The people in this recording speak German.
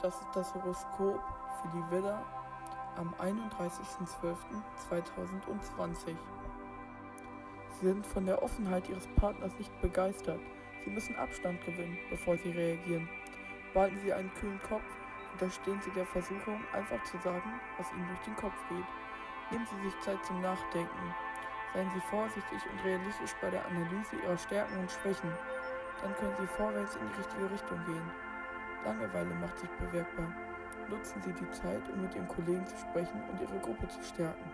Das ist das Horoskop für die Widder am 31.12.2020. Sie sind von der Offenheit Ihres Partners nicht begeistert. Sie müssen Abstand gewinnen, bevor Sie reagieren. Behalten Sie einen kühlen Kopf, widerstehen Sie der Versuchung, einfach zu sagen, was Ihnen durch den Kopf geht. Nehmen Sie sich Zeit zum Nachdenken. Seien Sie vorsichtig und realistisch bei der Analyse Ihrer Stärken und Schwächen. Dann können Sie vorwärts in die richtige Richtung gehen. Langeweile macht sich bemerkbar. Nutzen Sie die Zeit, um mit Ihren Kollegen zu sprechen und Ihre Gruppe zu stärken.